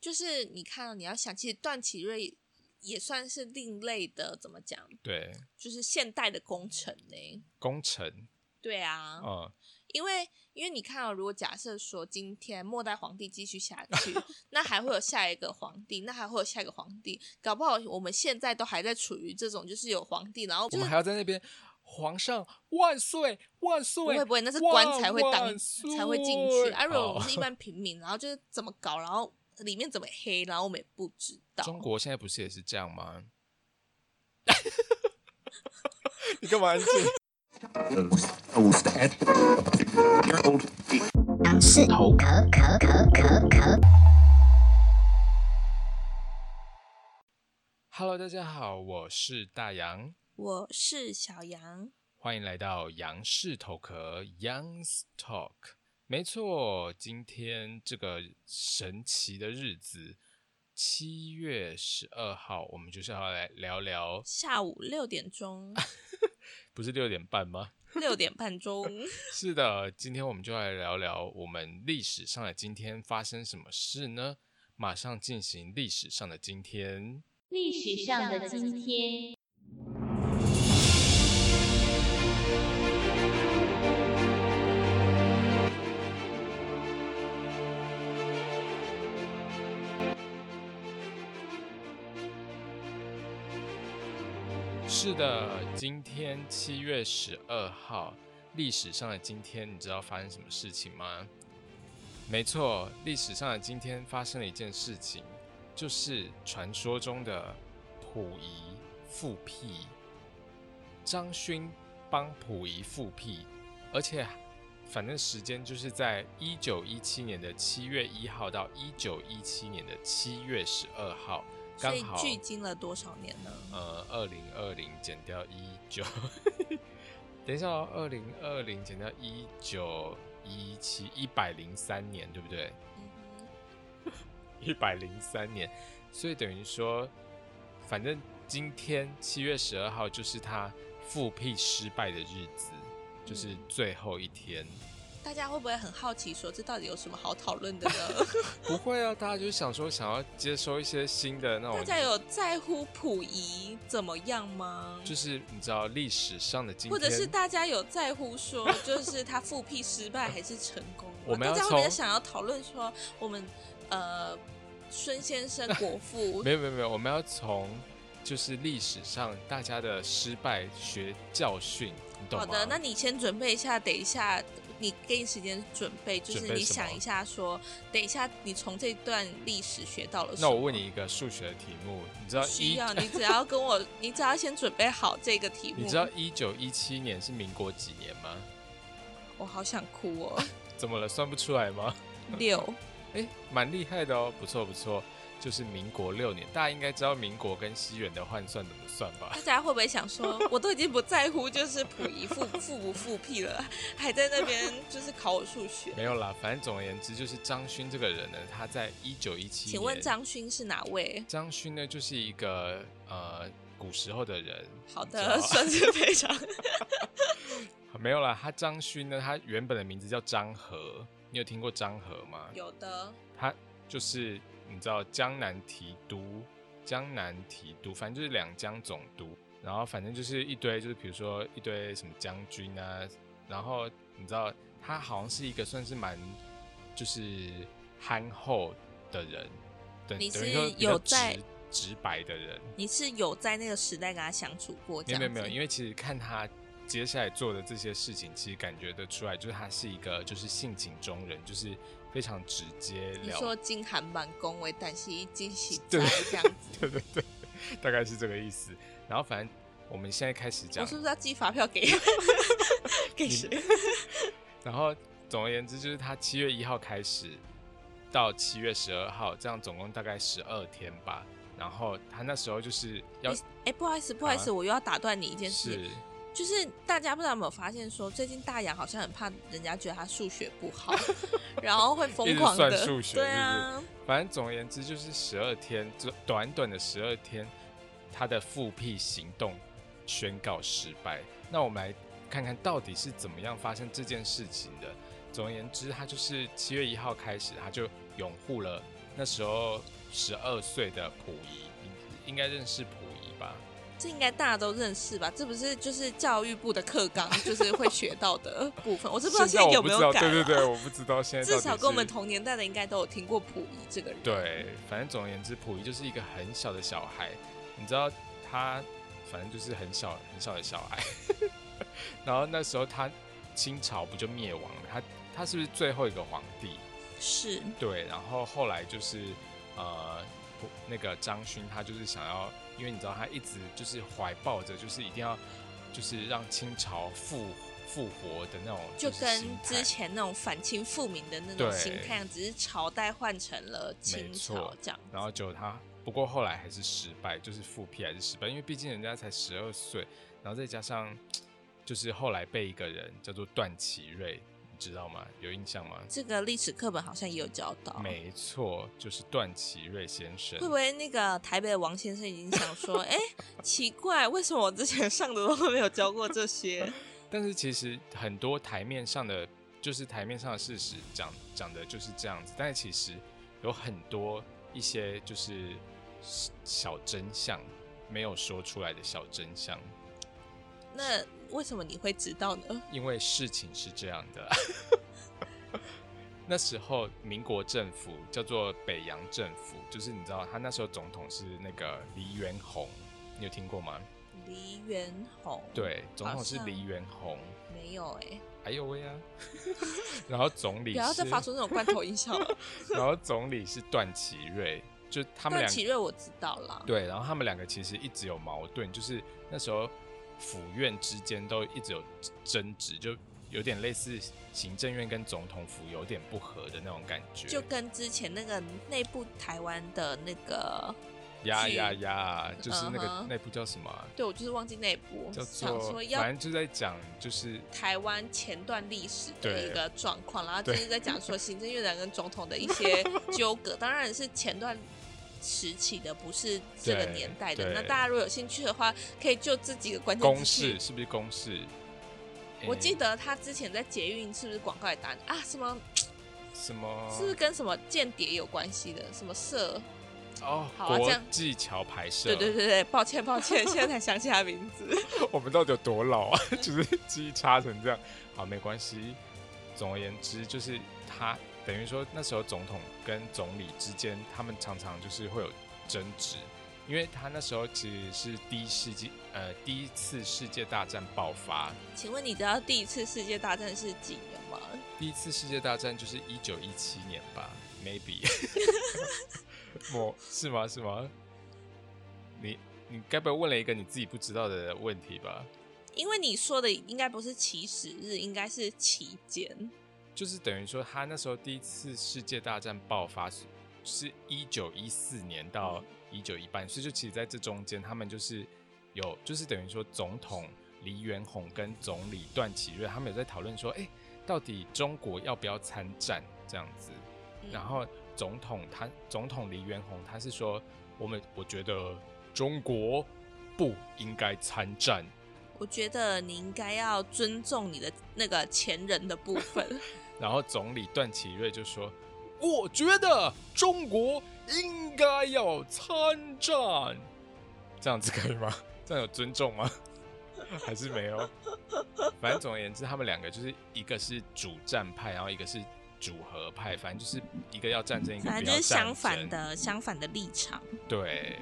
就是你看，你要想，其实段祺瑞也算是另类的，怎么讲？对，就是现代的功臣呢。功臣。对啊。嗯。因为，因为你看哦，如果假设说今天末代皇帝继续下去，那还会有下一个皇帝，那还会有下一个皇帝，搞不好我们现在都还在处于这种，就是有皇帝，然后、就是、我们还要在那边，皇上万岁万岁，不会不会，那是官才会当才会进去，而、啊、如果我们是一般平民，然后就是怎么搞，然后里面怎么黑，然后我们也不知道。中国现在不是也是这样吗？你干嘛安静？杨氏头壳壳壳壳壳。Hello，大家好，我是大杨，我是小杨，欢迎来到杨氏头壳 Young's Talk。没错，今天这个神奇的日子，七月十二号，我们就是要来聊聊下午六点钟。不是六点半吗？六点半钟。是的，今天我们就来聊聊我们历史上的今天发生什么事呢？马上进行历史上的今天。历史上的今天。是的，今天七月十二号，历史上的今天，你知道发生什么事情吗？没错，历史上的今天发生了一件事情，就是传说中的溥仪复辟。张勋帮溥仪复辟，而且反正时间就是在一九一七年的七月一号到一九一七年的七月十二号。所以距今了多少年呢？呃，二零二零减掉一九，等一下哦，二零二零减掉一九一七，一百零三年，对不对？一百零三年，所以等于说，反正今天七月十二号就是他复辟失败的日子，就是最后一天。大家会不会很好奇，说这到底有什么好讨论的呢？不会啊，大家就是想说，想要接收一些新的那种。大家有在乎溥仪怎么样吗？就是你知道历史上的今天，或者是大家有在乎说，就是他复辟失败还是成功？我们大家会不会想要讨论说，我们呃孙先生国父？没有没有没有，我们要从就是历史上大家的失败学教训，你懂吗？好的，那你先准备一下，等一下。你给你时间准备，就是你想一下说，等一下你从这段历史学到了什么？那我问你一个数学的题目，你知道？需要你只要跟我，你只要先准备好这个题目。你知道一九一七年是民国几年吗？我好想哭哦！怎么了？算不出来吗？六。哎、欸，蛮厉害的哦，不错不错。就是民国六年，大家应该知道民国跟西元的换算怎么算吧？大家会不会想说，我都已经不在乎，就是溥仪复复不复辟了，还在那边就是考我数学？没有啦，反正总而言之，就是张勋这个人呢，他在一九一七年。请问张勋是哪位？张勋呢，就是一个呃古时候的人。好的，算是非常。没有啦，他张勋呢，他原本的名字叫张和，你有听过张和吗？有的。他就是。你知道江南提督，江南提督，反正就是两江总督，然后反正就是一堆，就是比如说一堆什么将军啊，然后你知道他好像是一个算是蛮就是憨厚的人，等，你是有在直白的人，你是有在那个时代跟他相处过？没有没有没有，因为其实看他接下来做的这些事情，其实感觉得出来，就是他是一个就是性情中人，就是。非常直接。你说金韩版恭维，但是惊喜 这样子，对对对，大概是这个意思。然后反正我们现在开始讲，我是不是要寄发票给 给谁？然后总而言之，就是他七月一号开始到七月十二号，这样总共大概十二天吧。然后他那时候就是要，哎、欸，不好意思，不好意思，啊、我又要打断你一件事。是就是大家不知道有没有发现说，说最近大洋好像很怕人家觉得他数学不好，然后会疯狂的算数学，对啊。是是反正总而言之，就是十二天，短短的十二天，他的复辟行动宣告失败。那我们来看看到底是怎么样发生这件事情的。总而言之，他就是七月一号开始，他就拥护了那时候十二岁的溥仪，应该认识溥？这应该大家都认识吧？这不是就是教育部的课纲，就是会学到的 部分。我是不知道现在有没有改。对对对，我不知道现在。至少跟我们同年代的应该都有听过溥仪这个人。对，反正总而言之，溥仪就是一个很小的小孩。你知道他，反正就是很小很小的小孩。然后那时候他清朝不就灭亡了？他他是不是最后一个皇帝？是。对，然后后来就是呃，那个张勋他就是想要。因为你知道他一直就是怀抱着，就是一定要，就是让清朝复复活的那种，就跟之前那种反清复明的那种心态，只是朝代换成了清朝这样。然后就他，不过后来还是失败，就是复辟还是失败，因为毕竟人家才十二岁，然后再加上就是后来被一个人叫做段祺瑞。知道吗？有印象吗？这个历史课本好像也有教到。没错，就是段祺瑞先生。会不会那个台北的王先生已经想说，哎、欸，奇怪，为什么我之前上的都没有教过这些？但是其实很多台面上的，就是台面上的事实讲讲的就是这样子。但是其实有很多一些就是小真相没有说出来的小真相。那。为什么你会知道呢？因为事情是这样的，那时候民国政府叫做北洋政府，就是你知道他那时候总统是那个黎元洪，你有听过吗？黎元洪，对，总统是黎元洪，没有哎、欸，还有喂啊，然后总理不要再发出那种罐头音效了，然后总理是段祺瑞，就他们两个，段祺瑞我知道了，对，然后他们两个其实一直有矛盾，就是那时候。府院之间都一直有争执，就有点类似行政院跟总统府有点不合的那种感觉，就跟之前那个内部台湾的那个呀呀呀，就是那个那部叫什么、啊？对，我就是忘记那部，叫做反正就在讲就是台湾前段历史的一个状况，然后就是在讲说行政院长跟总统的一 些纠葛，当然是前段。时期的不是这个年代的，那大家如果有兴趣的话，可以就这几个关键词。公式是不是公式？我记得他之前在捷运是不是广告也打啊？什么什么？是不是跟什么间谍有关系的？什么社？哦，好啊，国际桥牌社。对对对对，抱歉抱歉，现在才想起他名字。我们到底有多老啊？就是记忆差成这样。好，没关系。总而言之，就是他。等于说那时候总统跟总理之间，他们常常就是会有争执，因为他那时候其实是第一世纪呃第一次世界大战爆发。请问你知道第一次世界大战是几年吗？第一次世界大战就是一九一七年吧，maybe。我是吗？是吗？你你该不会问了一个你自己不知道的问题吧？因为你说的应该不是起始日，应该是期间。就是等于说，他那时候第一次世界大战爆发是是一九一四年到一九一八年，所以就其实在这中间，他们就是有，就是等于说总统黎元洪跟总理段祺瑞，他们有在讨论说，哎、欸，到底中国要不要参战这样子？然后总统他总统黎元洪他是说，我们我觉得中国不应该参战。我觉得你应该要尊重你的那个前人的部分。然后总理段祺瑞就说：“我觉得中国应该要参战，这样子可以吗？这样有尊重吗？还是没有？反正总而言之，他们两个就是一个是主战派，然后一个是主和派，反正就是一个要战争，一个不要战争，就是相反的相反的立场。对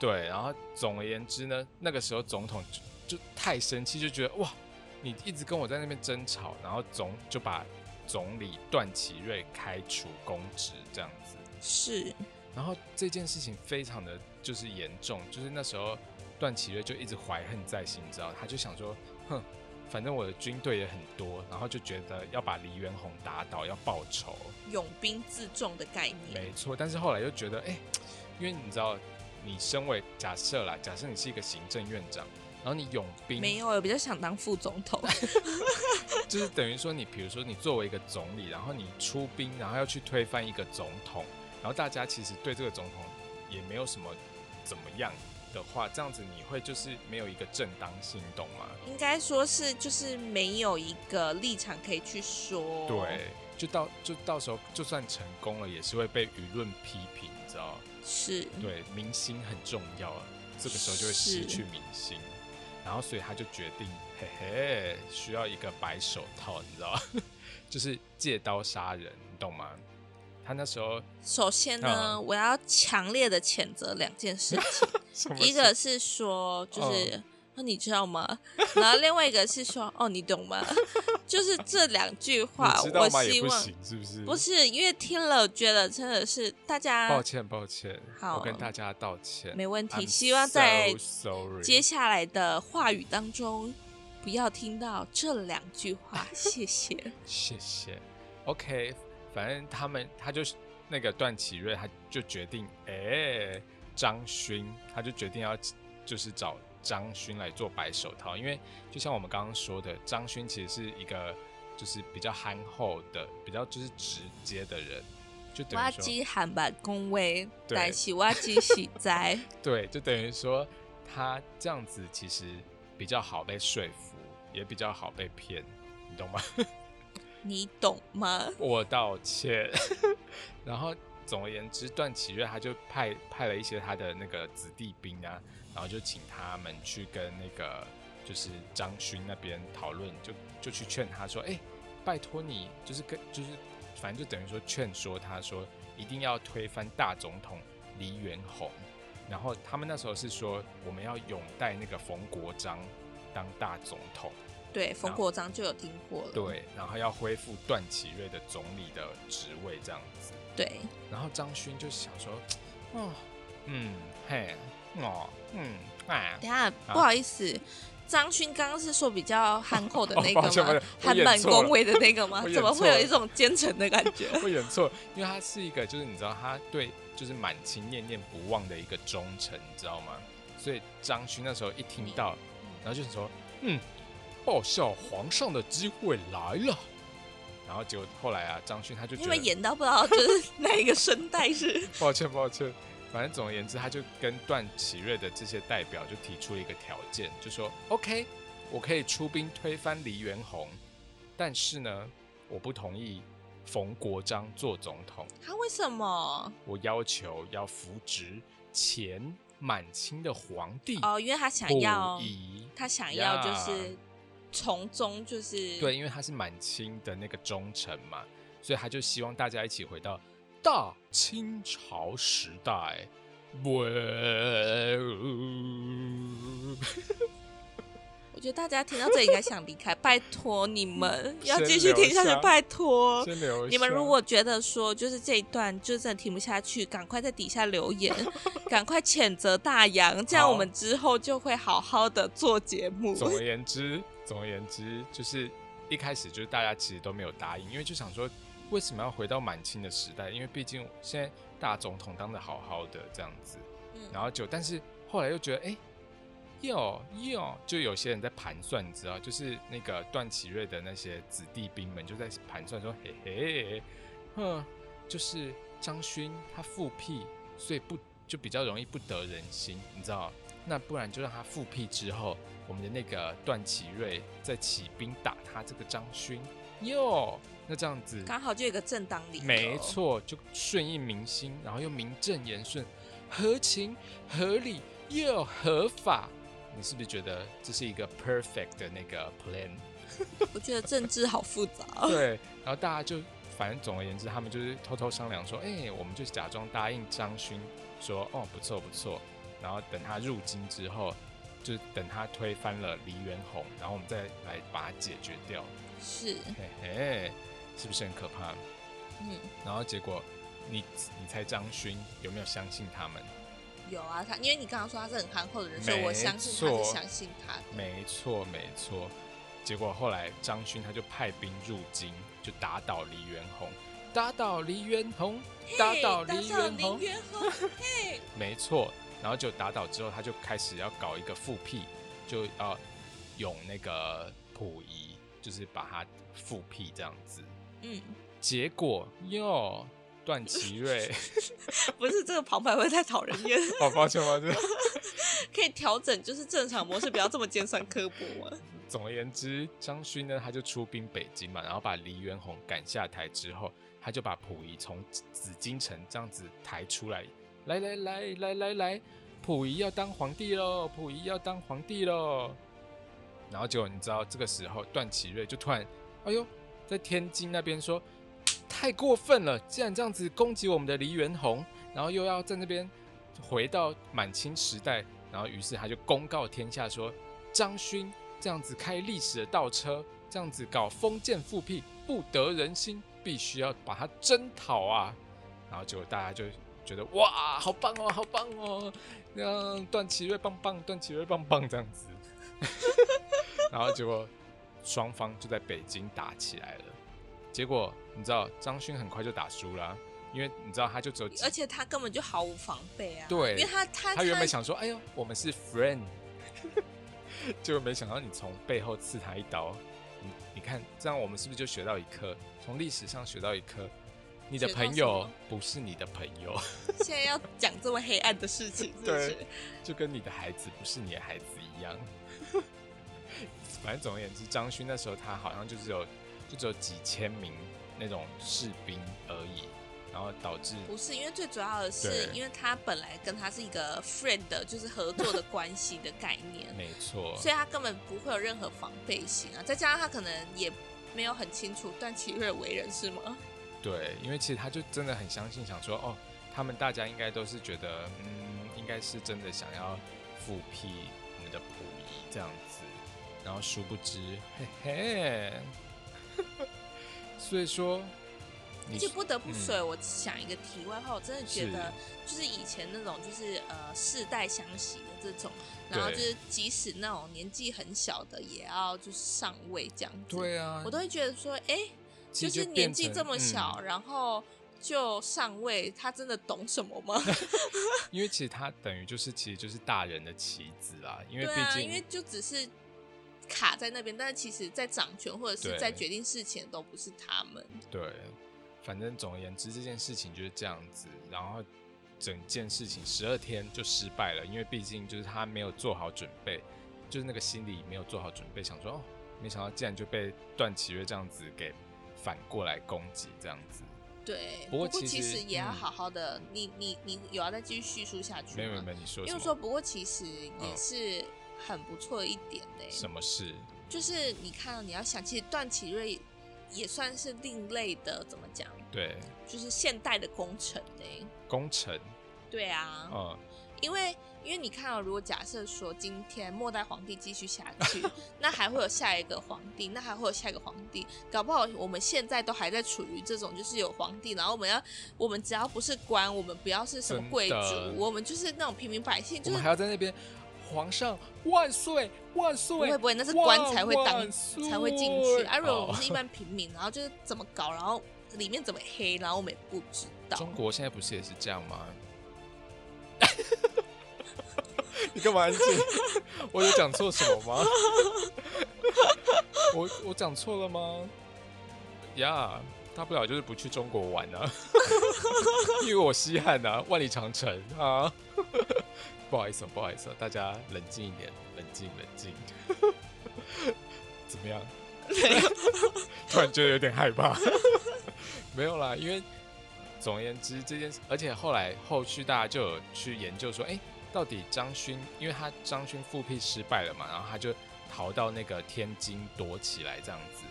对，然后总而言之呢，那个时候总统就，就太生气，就觉得哇，你一直跟我在那边争吵，然后总就把。总理段祺瑞开除公职，这样子是。然后这件事情非常的就是严重，就是那时候段祺瑞就一直怀恨在心，你知道，他就想说，哼，反正我的军队也很多，然后就觉得要把黎元洪打倒，要报仇，拥兵自重的概念。没错，但是后来又觉得，哎，因为你知道，你身为假设啦，假设你是一个行政院长。然后你拥兵没有，我比较想当副总统，就是等于说你，比如说你作为一个总理，然后你出兵，然后要去推翻一个总统，然后大家其实对这个总统也没有什么怎么样，的话，这样子你会就是没有一个正当性，懂吗？应该说是就是没有一个立场可以去说。对，就到就到时候就算成功了，也是会被舆论批评，你知道？是。对，明星很重要啊，这个时候就会失去明星，然后所以他就决定，嘿嘿，需要一个白手套，你知道？就是借刀杀人，你懂吗？他那时候，首先呢，嗯、我要强烈的谴责两件事情，一个是说，就是，那、哦、你知道吗？然后另外一个是说，哦，你懂吗？就是这两句话，我希望是不是？不是，因为听了觉得真的是大家，抱歉抱歉，好，我跟大家道歉，没问题。希望在接下来的话语当中，不要听到这两句话，谢谢，谢谢，OK。反正他们，他就是那个段祺瑞，他就决定，哎、欸，张勋，他就决定要就是找张勋来做白手套，因为就像我们刚刚说的，张勋其实是一个就是比较憨厚的，比较就是直接的人，就等于说，挖机喊板恭维，但是挖机喜哉，对，就等于说他这样子其实比较好被说服，也比较好被骗，你懂吗？你懂吗？我道歉。然后，总而言之，段祺瑞他就派派了一些他的那个子弟兵啊，然后就请他们去跟那个就是张勋那边讨论，就就去劝他说：“哎、欸，拜托你，就是跟就是反正就等于说劝说他说一定要推翻大总统黎元洪。”然后他们那时候是说我们要拥戴那个冯国璋当大总统。对，冯国璋就有听过了。对，然后要恢复段祺瑞的总理的职位，这样子。对，然后张勋就想说，哦，嗯，嘿，哦，嗯，哎，等下，不好意思，张勋刚刚是说比较憨厚的那个吗？憨板恭维的那个吗？怎么会有一种奸臣的感觉？会演错，因为他是一个，就是你知道，他对就是满清念念不忘的一个忠臣，你知道吗？所以张勋那时候一听到，然后就是说，嗯。报效皇上的机会来了，然后结果后来啊，张勋他就因为演到不知道就是 哪一个声带是，抱歉抱歉，反正总而言之，他就跟段祺瑞的这些代表就提出了一个条件，就说 OK，我可以出兵推翻黎元洪，但是呢，我不同意冯国璋做总统。他为什么？我要求要扶植前满清的皇帝哦，因为他想要，他想要就是。从中就是对，因为他是满清的那个忠臣嘛，所以他就希望大家一起回到大清朝时代。我觉得大家听到这里应该想离开，拜托你们 要继续听下去，拜托。你们如果觉得说就是这一段就真的听不下去，赶快在底下留言，赶快谴责大洋，这样我们之后就会好好的做节目。总而言之。总而言之，就是一开始就是大家其实都没有答应，因为就想说为什么要回到满清的时代？因为毕竟现在大总统当的好好的这样子，然后就但是后来又觉得，哎，哟哟，就有些人在盘算，你知道，就是那个段祺瑞的那些子弟兵们就在盘算说，嘿嘿，哼，就是张勋他复辟，所以不就比较容易不得人心，你知道？那不然就让他复辟之后。我们的那个段祺瑞再起兵打他这个张勋哟，那这样子刚好就有一个正当理由，没错，就顺应民心，然后又名正言顺，合情合理又合法。你是不是觉得这是一个 perfect 的那个 plan？我觉得政治好复杂。对，然后大家就反正总而言之，他们就是偷偷商量说，哎、欸，我们就假装答应张勋，说哦不错不错，然后等他入京之后。就等他推翻了黎元洪，然后我们再来把它解决掉。是，嘿嘿，是不是很可怕？嗯。然后结果，你你猜张勋有没有相信他们？有啊，他因为你刚刚说他是很憨厚的人，所以我相信他是相信他的。没错没错。结果后来张勋他就派兵入京，就打倒黎元洪，打倒黎元洪，打倒黎元洪，嘿，没错。然后就打倒之后，他就开始要搞一个复辟，就要用那个溥仪，就是把他复辟这样子。嗯，结果哟，段祺瑞 不是这个旁白会太讨人厌。好抱歉抱歉。可以调整，就是正常模式，不要这么尖酸刻薄嘛。总而言之，张勋呢，他就出兵北京嘛，然后把黎元洪赶下台之后，他就把溥仪从紫禁城这样子抬出来，来来来来来来，溥仪要当皇帝喽，溥仪要当皇帝喽。然后结果你知道，这个时候段祺瑞就突然，哎呦，在天津那边说，太过分了，竟然这样子攻击我们的黎元洪，然后又要在那边回到满清时代，然后于是他就公告天下说，张勋。这样子开历史的倒车，这样子搞封建复辟，不得人心，必须要把他征讨啊！然后结果大家就觉得哇，好棒哦，好棒哦！那段祺瑞棒棒，段祺瑞棒棒这样子。然后结果双方就在北京打起来了。结果你知道张勋很快就打输了，因为你知道他就只有，而且他根本就毫无防备啊。对，因为他他他原本想说，哎呦，我们是 friend。就没想到你从背后刺他一刀，你你看这样我们是不是就学到一课？从历史上学到一课，你的朋友不是你的朋友。现在要讲这么黑暗的事情是不是？对，就跟你的孩子不是你的孩子一样。反正总而言之，张勋那时候他好像就只有就只有几千名那种士兵而已。然后导致不是，因为最主要的是，因为他本来跟他是一个 friend 的，就是合作的关系的概念，没错，所以他根本不会有任何防备心啊。再加上他可能也没有很清楚段祺瑞为人，是吗？对，因为其实他就真的很相信，想说哦，他们大家应该都是觉得，嗯，应该是真的想要复辟这样子，然后殊不知，嘿嘿，所以说。而且不得不说，嗯、我想一个题外话，我真的觉得，就是以前那种，就是呃世代相袭的这种，然后就是即使那种年纪很小的，也要就是上位这样子。对啊，我都会觉得说，哎、欸，就是年纪这么小，嗯、然后就上位，他真的懂什么吗？因为其实他等于就是，其实就是大人的棋子啊，因为毕竟、啊，因为就只是卡在那边，但是其实在掌权或者是在决定事情都不是他们。对。反正总而言之，这件事情就是这样子，然后整件事情十二天就失败了，因为毕竟就是他没有做好准备，就是那个心理没有做好准备，想说哦，没想到竟然就被段祺瑞这样子给反过来攻击，这样子。对，不过其实也要好好的，嗯、你你你有要再继续叙述下去吗？没有没有，你说。因为说不过其实也是很不错的一点的。什么事？就是你看，你要想，其实段祺瑞。也算是另类的，怎么讲？对，就是现代的工程呢。工程。对啊。嗯。因为，因为你看到，如果假设说今天末代皇帝继续下去，那还会有下一个皇帝，那还会有下一个皇帝，搞不好我们现在都还在处于这种，就是有皇帝，然后我们要，我们只要不是官，我们不要是什么贵族，我们就是那种平民百姓，就是还要在那边。皇上万岁万岁！不会不会，那是官才会当才会进去。啊，如果我们是一般平民，然后就是怎么搞，然后里面怎么黑，然后我们也不知道。中国现在不是也是这样吗？你干嘛安静？我有讲错什么吗？我我讲错了吗？呀、大不了就是不去中国玩啊，因为我稀罕啊，万里长城啊。不好意思，不好意思，大家冷静一点，冷静，冷静。怎么样？突然觉得有点害怕。没有啦，因为总而言之这件事，而且后来后续大家就有去研究说，哎、到底张勋，因为他张勋复辟失败了嘛，然后他就逃到那个天津躲起来这样子，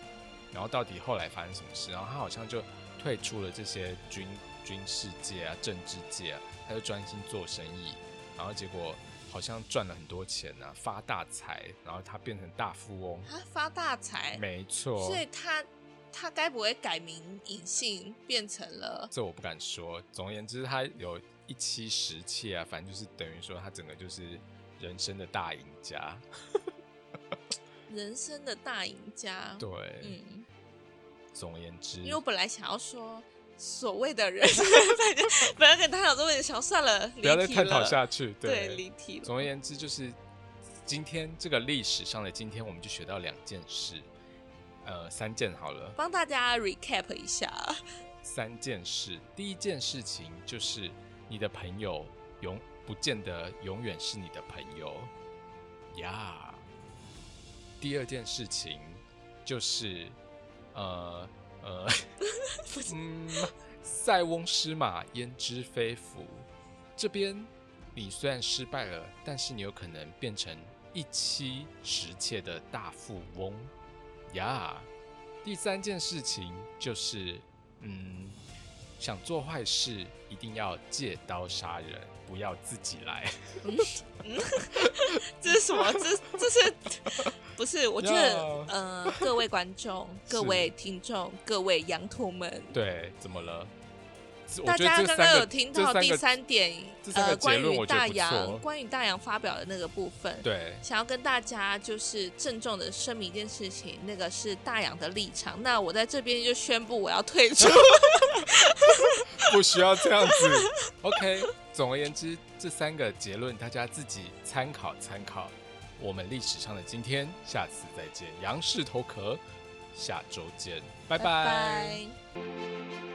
然后到底后来发生什么事？然后他好像就退出了这些军军事界啊、政治界啊，他就专心做生意。然后结果好像赚了很多钱呢、啊，发大财，然后他变成大富翁。他发大财，没错。所以他他该不会改名隐姓变成了？这我不敢说。总而言之，他有一妻十妾啊，反正就是等于说他整个就是人生的大赢家。人生的大赢家。对，嗯。总而言之，因为我本来想要说。所谓的人，不要 跟他讨论这么想算了，不要再探讨下去。对，离题了。总而言之，就是今天这个历史上的今天，我们就学到两件事，呃，三件好了，帮大家 recap 一下。三件事，第一件事情就是你的朋友永不见得永远是你的朋友呀。Yeah、第二件事情就是，呃呃，嗯，塞翁失马焉知非福。这边你虽然失败了，但是你有可能变成一妻十妾的大富翁呀。Yeah、第三件事情就是，嗯。想做坏事，一定要借刀杀人，不要自己来。嗯嗯、这是什么？这这是不是？我觉得.呃，各位观众、各位听众、各位羊驼们，对，怎么了？大家刚刚有听到第三点，呃，关于大洋，关于大洋发表的那个部分，对，想要跟大家就是郑重的声明一件事情，那个是大洋的立场。那我在这边就宣布我要退出，不需要这样子。OK，总而言之，这三个结论大家自己参考参考。我们历史上的今天，下次再见。杨氏头壳，下周见，拜拜。拜拜。